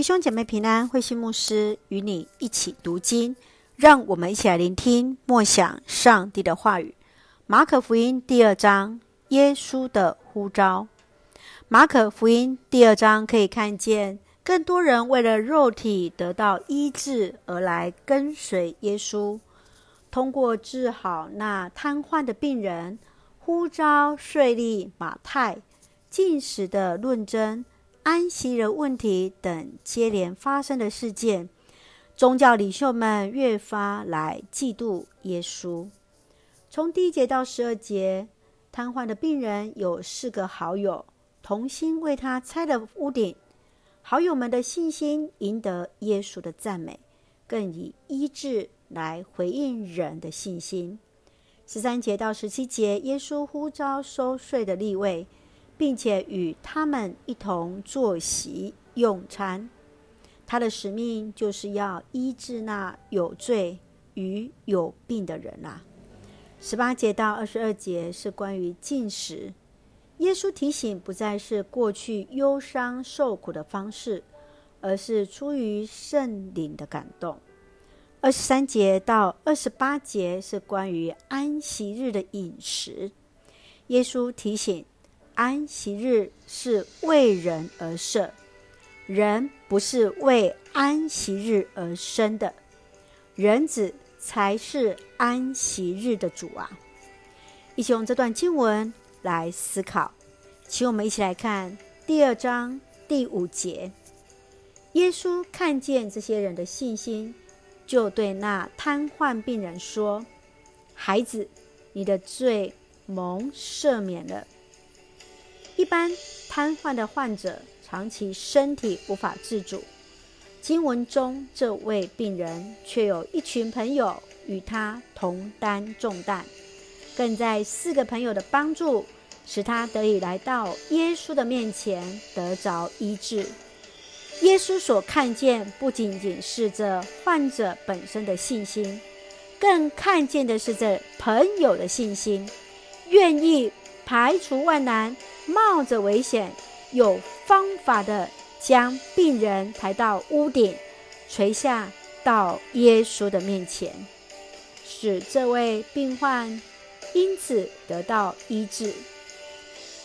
弟兄姐妹平安，慧心牧师与你一起读经，让我们一起来聆听默想上帝的话语。马可福音第二章，耶稣的呼召。马可福音第二章可以看见更多人为了肉体得到医治而来跟随耶稣，通过治好那瘫痪的病人，呼召税吏马太，进食的论争。安息日问题等接连发生的事件，宗教领袖们越发来嫉妒耶稣。从第一节到十二节，瘫痪的病人有四个好友同心为他拆了屋顶，好友们的信心赢得耶稣的赞美，更以医治来回应人的信心。十三节到十七节，耶稣呼召收税的立位。并且与他们一同坐席用餐。他的使命就是要医治那有罪与有病的人啊。十八节到二十二节是关于进食。耶稣提醒，不再是过去忧伤受苦的方式，而是出于圣灵的感动。二十三节到二十八节是关于安息日的饮食。耶稣提醒。安息日是为人而设，人不是为安息日而生的，人子才是安息日的主啊！一起用这段经文来思考，请我们一起来看第二章第五节。耶稣看见这些人的信心，就对那瘫痪病人说：“孩子，你的罪蒙赦免了。”一般瘫痪的患者长期身体无法自主，经文中这位病人却有一群朋友与他同担重担，更在四个朋友的帮助，使他得以来到耶稣的面前得着医治。耶稣所看见不仅仅是这患者本身的信心，更看见的是这朋友的信心，愿意排除万难。冒着危险，有方法的将病人抬到屋顶，垂下到耶稣的面前，使这位病患因此得到医治。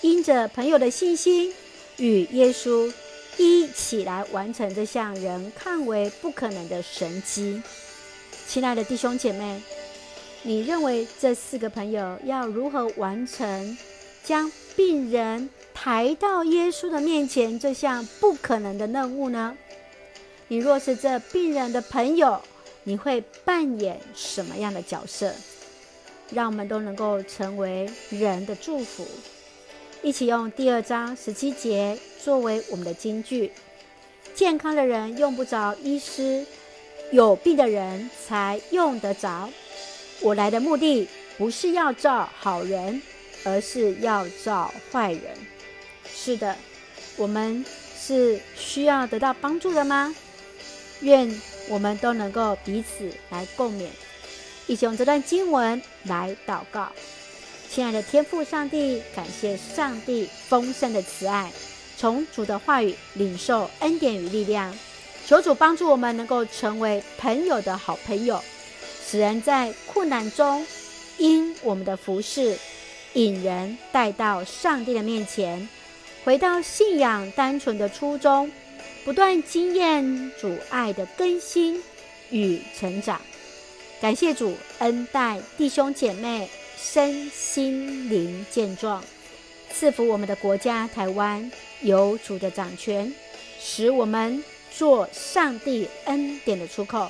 因着朋友的信心，与耶稣一起来完成这项人看为不可能的神迹。亲爱的弟兄姐妹，你认为这四个朋友要如何完成将病人抬到耶稣的面前，这项不可能的任务呢？你若是这病人的朋友，你会扮演什么样的角色？让我们都能够成为人的祝福。一起用第二章十七节作为我们的金句：健康的人用不着医师，有病的人才用得着。我来的目的不是要造好人。而是要造坏人。是的，我们是需要得到帮助的吗？愿我们都能够彼此来共勉，一起用这段经文来祷告。亲爱的天父上帝，感谢上帝丰盛的慈爱，从主的话语领受恩典与力量。求主帮助我们能够成为朋友的好朋友，使人在困难中因我们的服侍。引人带到上帝的面前，回到信仰单纯的初衷，不断经验主爱的更新与成长。感谢主恩待弟兄姐妹身心灵健壮，赐福我们的国家台湾有主的掌权，使我们做上帝恩典的出口。